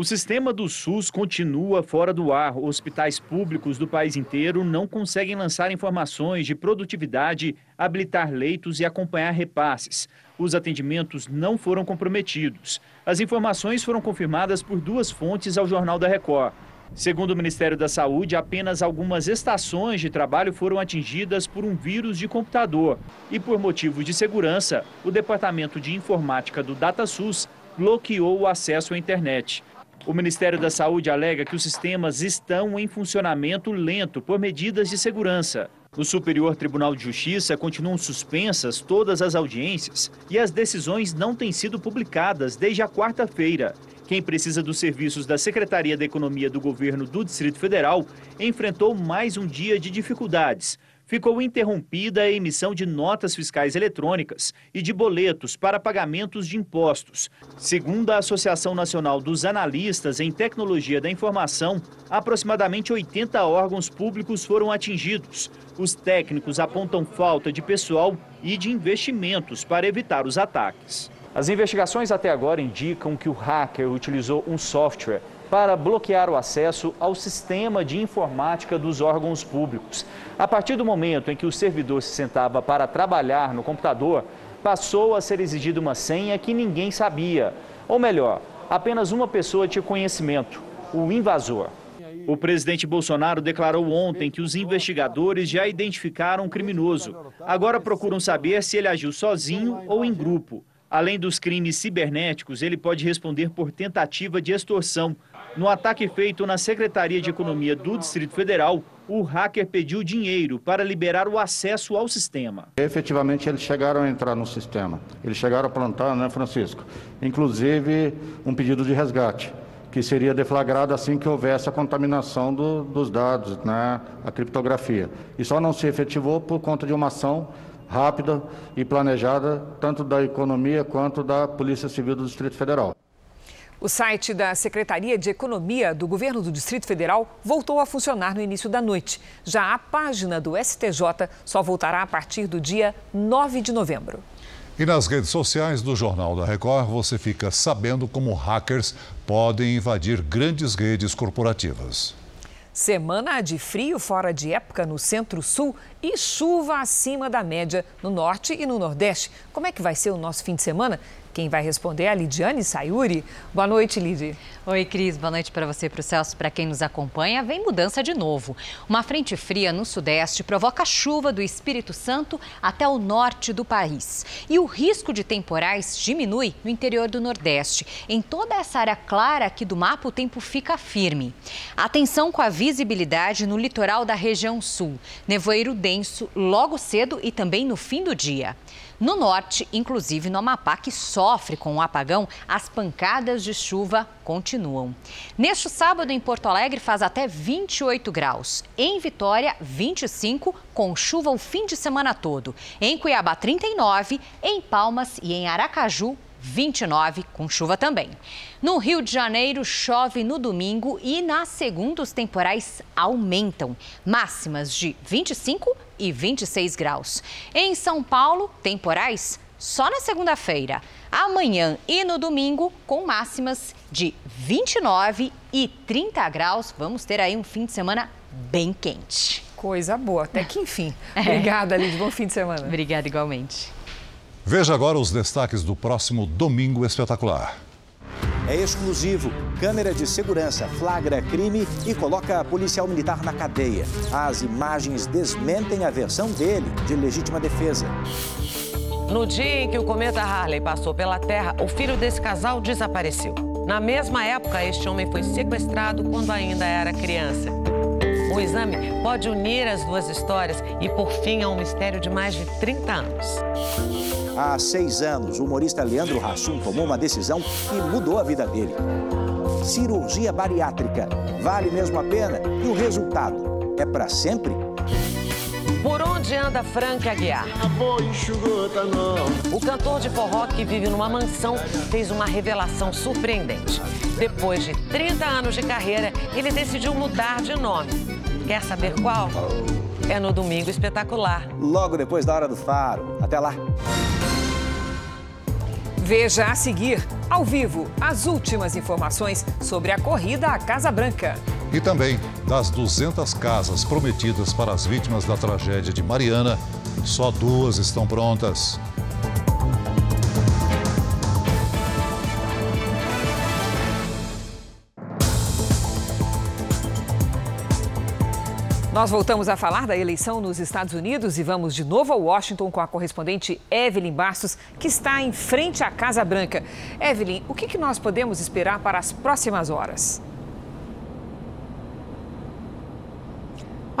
O sistema do SUS continua fora do ar. Hospitais públicos do país inteiro não conseguem lançar informações de produtividade, habilitar leitos e acompanhar repasses. Os atendimentos não foram comprometidos. As informações foram confirmadas por duas fontes ao Jornal da Record. Segundo o Ministério da Saúde, apenas algumas estações de trabalho foram atingidas por um vírus de computador. E por motivos de segurança, o Departamento de Informática do DataSUS bloqueou o acesso à internet. O Ministério da Saúde alega que os sistemas estão em funcionamento lento por medidas de segurança. No Superior Tribunal de Justiça continuam suspensas todas as audiências e as decisões não têm sido publicadas desde a quarta-feira. Quem precisa dos serviços da Secretaria da Economia do Governo do Distrito Federal enfrentou mais um dia de dificuldades ficou interrompida a emissão de notas fiscais eletrônicas e de boletos para pagamentos de impostos. Segundo a Associação Nacional dos Analistas em Tecnologia da Informação, aproximadamente 80 órgãos públicos foram atingidos. Os técnicos apontam falta de pessoal e de investimentos para evitar os ataques. As investigações até agora indicam que o hacker utilizou um software para bloquear o acesso ao sistema de informática dos órgãos públicos. A partir do momento em que o servidor se sentava para trabalhar no computador, passou a ser exigida uma senha que ninguém sabia. Ou melhor, apenas uma pessoa tinha conhecimento: o invasor. O presidente Bolsonaro declarou ontem que os investigadores já identificaram o criminoso. Agora procuram saber se ele agiu sozinho ou em grupo. Além dos crimes cibernéticos, ele pode responder por tentativa de extorsão. No ataque feito na Secretaria de Economia do Distrito Federal, o hacker pediu dinheiro para liberar o acesso ao sistema. Efetivamente, eles chegaram a entrar no sistema. Eles chegaram a plantar, né, Francisco? Inclusive, um pedido de resgate, que seria deflagrado assim que houvesse a contaminação do, dos dados, né, a criptografia. E só não se efetivou por conta de uma ação rápida e planejada, tanto da economia quanto da Polícia Civil do Distrito Federal. O site da Secretaria de Economia do Governo do Distrito Federal voltou a funcionar no início da noite. Já a página do STJ só voltará a partir do dia 9 de novembro. E nas redes sociais do Jornal da Record, você fica sabendo como hackers podem invadir grandes redes corporativas. Semana de frio fora de época no centro-sul e chuva acima da média no norte e no nordeste. Como é que vai ser o nosso fim de semana? Quem vai responder é a Lidiane Sayuri. Boa noite, Lidi. Oi, Cris. Boa noite para você, para o Celso, para quem nos acompanha. Vem mudança de novo. Uma frente fria no sudeste provoca chuva do Espírito Santo até o norte do país. E o risco de temporais diminui no interior do Nordeste. Em toda essa área clara aqui do mapa, o tempo fica firme. Atenção com a visibilidade no litoral da região sul. Nevoeiro denso logo cedo e também no fim do dia. No norte, inclusive no Amapá, que sofre com o apagão, as pancadas de chuva continuam. Neste sábado, em Porto Alegre, faz até 28 graus. Em Vitória, 25, com chuva o fim de semana todo. Em Cuiabá, 39. Em Palmas e em Aracaju, 29, com chuva também. No Rio de Janeiro, chove no domingo e na segunda os temporais aumentam. Máximas de 25 e 26 graus. Em São Paulo, temporais só na segunda-feira. Amanhã e no domingo, com máximas de 29 e 30 graus. Vamos ter aí um fim de semana bem quente. Coisa boa, até que enfim. É. Obrigada, Liz. Bom fim de semana. Obrigada, igualmente. Veja agora os destaques do próximo Domingo Espetacular. É exclusivo. Câmera de segurança flagra crime e coloca policial militar na cadeia. As imagens desmentem a versão dele de legítima defesa. No dia em que o cometa Harley passou pela Terra, o filho desse casal desapareceu. Na mesma época, este homem foi sequestrado quando ainda era criança. O exame pode unir as duas histórias e, por fim, a um mistério de mais de 30 anos. Há seis anos, o humorista Leandro Hassum tomou uma decisão que mudou a vida dele. Cirurgia bariátrica. Vale mesmo a pena? E o resultado? É para sempre? Por onde anda Frank Aguiar? O cantor de forró que vive numa mansão fez uma revelação surpreendente. Depois de 30 anos de carreira, ele decidiu mudar de nome. Quer saber qual? É no Domingo Espetacular. Logo depois da Hora do Faro. Até lá. Veja a seguir, ao vivo, as últimas informações sobre a corrida à Casa Branca. E também das 200 casas prometidas para as vítimas da tragédia de Mariana, só duas estão prontas. Nós voltamos a falar da eleição nos Estados Unidos e vamos de novo a Washington com a correspondente Evelyn Bastos, que está em frente à Casa Branca. Evelyn, o que, que nós podemos esperar para as próximas horas?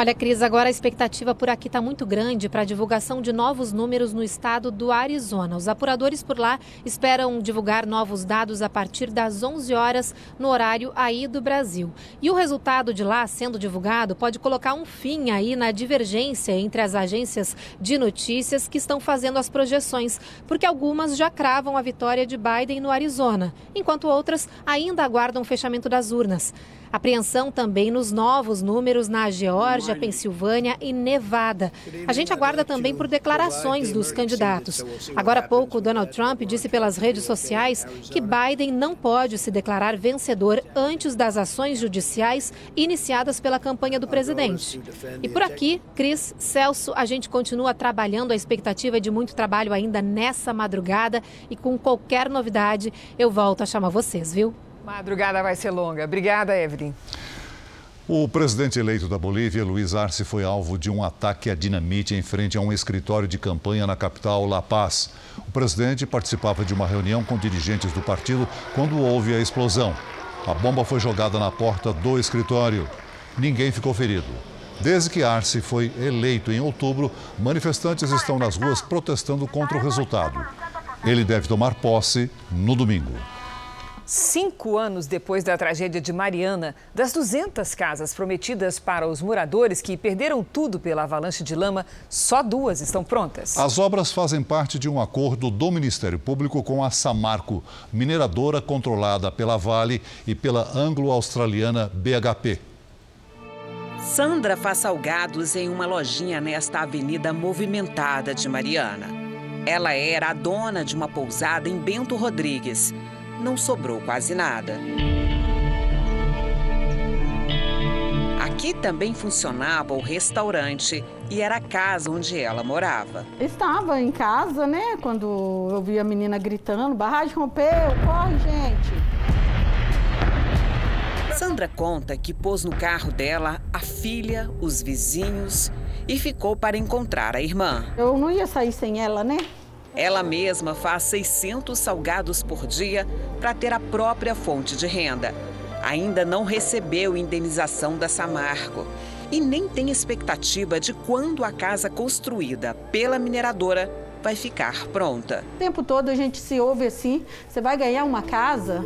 Olha, Cris, agora a expectativa por aqui está muito grande para a divulgação de novos números no estado do Arizona. Os apuradores por lá esperam divulgar novos dados a partir das 11 horas no horário aí do Brasil. E o resultado de lá sendo divulgado pode colocar um fim aí na divergência entre as agências de notícias que estão fazendo as projeções, porque algumas já cravam a vitória de Biden no Arizona, enquanto outras ainda aguardam o fechamento das urnas. Apreensão também nos novos números na Geórgia, Pensilvânia e Nevada. A gente aguarda também por declarações dos candidatos. Agora há pouco, Donald Trump disse pelas redes sociais que Biden não pode se declarar vencedor antes das ações judiciais iniciadas pela campanha do presidente. E por aqui, Cris, Celso, a gente continua trabalhando. A expectativa é de muito trabalho ainda nessa madrugada e com qualquer novidade eu volto a chamar vocês, viu? Madrugada vai ser longa. Obrigada, Evelyn. O presidente eleito da Bolívia, Luiz Arce, foi alvo de um ataque a dinamite em frente a um escritório de campanha na capital La Paz. O presidente participava de uma reunião com dirigentes do partido quando houve a explosão. A bomba foi jogada na porta do escritório. Ninguém ficou ferido. Desde que Arce foi eleito em outubro, manifestantes estão nas ruas protestando contra o resultado. Ele deve tomar posse no domingo. Cinco anos depois da tragédia de Mariana, das 200 casas prometidas para os moradores que perderam tudo pela avalanche de lama, só duas estão prontas. As obras fazem parte de um acordo do Ministério Público com a Samarco, mineradora controlada pela Vale e pela anglo-australiana BHP. Sandra faz salgados em uma lojinha nesta avenida movimentada de Mariana. Ela era a dona de uma pousada em Bento Rodrigues não sobrou quase nada. Aqui também funcionava o restaurante e era a casa onde ela morava. Estava em casa, né? Quando eu vi a menina gritando: barragem rompeu, corre, gente. Sandra conta que pôs no carro dela a filha, os vizinhos e ficou para encontrar a irmã. Eu não ia sair sem ela, né? Ela mesma faz 600 salgados por dia para ter a própria fonte de renda. Ainda não recebeu indenização da Samarco e nem tem expectativa de quando a casa construída pela mineradora vai ficar pronta. O tempo todo a gente se ouve assim: você vai ganhar uma casa?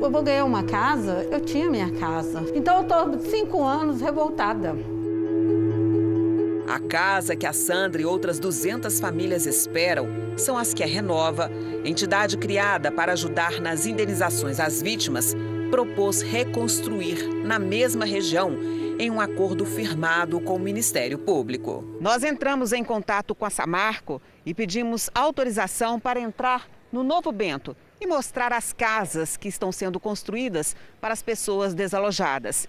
Eu vou ganhar uma casa? Eu tinha minha casa. Então eu estou cinco anos revoltada. A casa que a Sandra e outras 200 famílias esperam são as que a Renova, entidade criada para ajudar nas indenizações às vítimas, propôs reconstruir na mesma região em um acordo firmado com o Ministério Público. Nós entramos em contato com a Samarco e pedimos autorização para entrar no Novo Bento e mostrar as casas que estão sendo construídas para as pessoas desalojadas.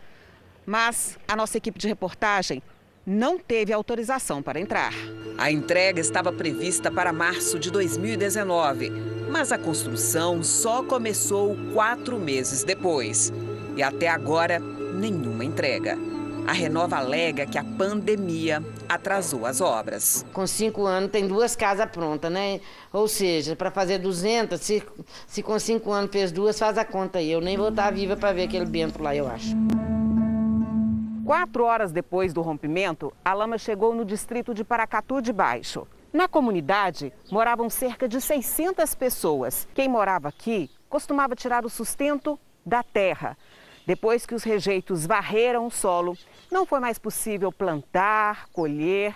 Mas a nossa equipe de reportagem não teve autorização para entrar. A entrega estava prevista para março de 2019, mas a construção só começou quatro meses depois. E até agora, nenhuma entrega. A Renova alega que a pandemia atrasou as obras. Com cinco anos tem duas casas prontas, né? Ou seja, para fazer 200, se, se com cinco anos fez duas, faz a conta aí. Eu nem vou estar viva para ver aquele bento lá, eu acho. Quatro horas depois do rompimento, a lama chegou no distrito de Paracatu de Baixo. Na comunidade moravam cerca de 600 pessoas. Quem morava aqui costumava tirar o sustento da terra. Depois que os rejeitos varreram o solo, não foi mais possível plantar, colher.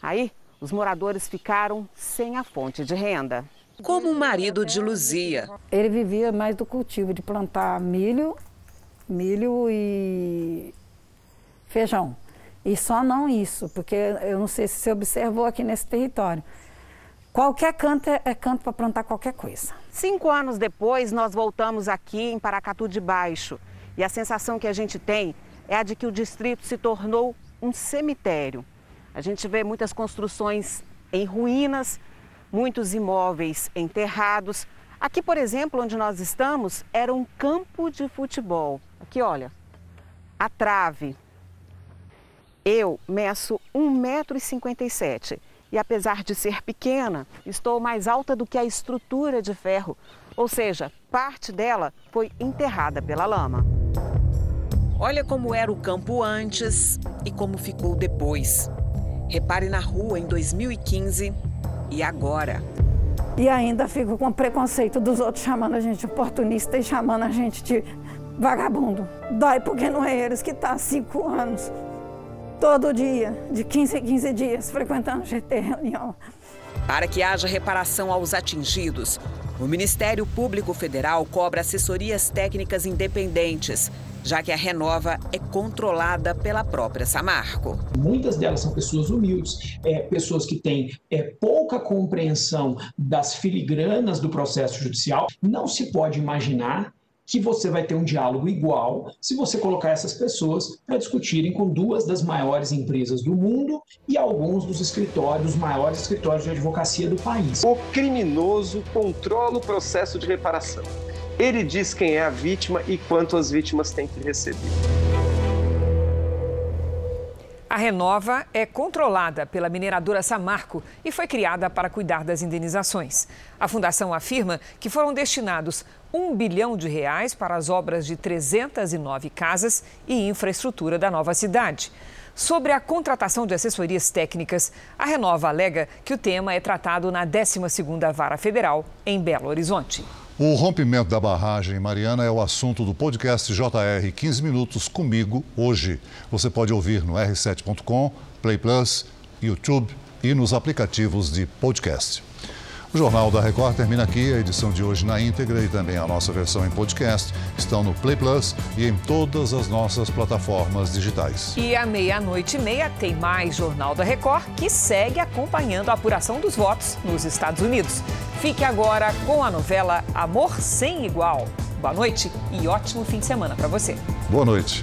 Aí, os moradores ficaram sem a fonte de renda. Como o marido de Luzia. Ele vivia mais do cultivo de plantar milho, milho e feijão. E só não isso, porque eu não sei se você observou aqui nesse território. Qualquer canto é, é canto para plantar qualquer coisa. Cinco anos depois, nós voltamos aqui em Paracatu de Baixo. E a sensação que a gente tem é a de que o distrito se tornou um cemitério. A gente vê muitas construções em ruínas, muitos imóveis enterrados. Aqui, por exemplo, onde nós estamos, era um campo de futebol. Aqui, olha, a trave, Eu meço 1,57m e, apesar de ser pequena, estou mais alta do que a estrutura de ferro, ou seja, parte dela foi enterrada pela lama. Olha como era o campo antes e como ficou depois. Repare na rua em 2015 e agora. E ainda fico com preconceito dos outros chamando a gente de oportunista e chamando a gente de vagabundo. Dói porque não é eles que está há cinco anos, todo dia, de 15 em 15 dias, frequentando GT reunião. Para que haja reparação aos atingidos, o Ministério Público Federal cobra assessorias técnicas independentes, já que a Renova é controlada pela própria Samarco. Muitas delas são pessoas humildes, é, pessoas que têm é, pouca compreensão das filigranas do processo judicial. Não se pode imaginar que você vai ter um diálogo igual se você colocar essas pessoas para discutirem com duas das maiores empresas do mundo e alguns dos escritórios, maiores escritórios de advocacia do país. O criminoso controla o processo de reparação. Ele diz quem é a vítima e quanto as vítimas têm que receber. A Renova é controlada pela mineradora Samarco e foi criada para cuidar das indenizações. A fundação afirma que foram destinados um bilhão de reais para as obras de 309 casas e infraestrutura da nova cidade. Sobre a contratação de assessorias técnicas, a Renova alega que o tema é tratado na 12ª Vara Federal, em Belo Horizonte. O rompimento da barragem Mariana é o assunto do podcast JR 15 Minutos comigo hoje. Você pode ouvir no r7.com, Play Plus, YouTube e nos aplicativos de podcast. O Jornal da Record termina aqui. A edição de hoje na íntegra e também a nossa versão em podcast estão no Play Plus e em todas as nossas plataformas digitais. E à meia-noite e meia tem mais Jornal da Record que segue acompanhando a apuração dos votos nos Estados Unidos. Fique agora com a novela Amor Sem Igual. Boa noite e ótimo fim de semana para você. Boa noite.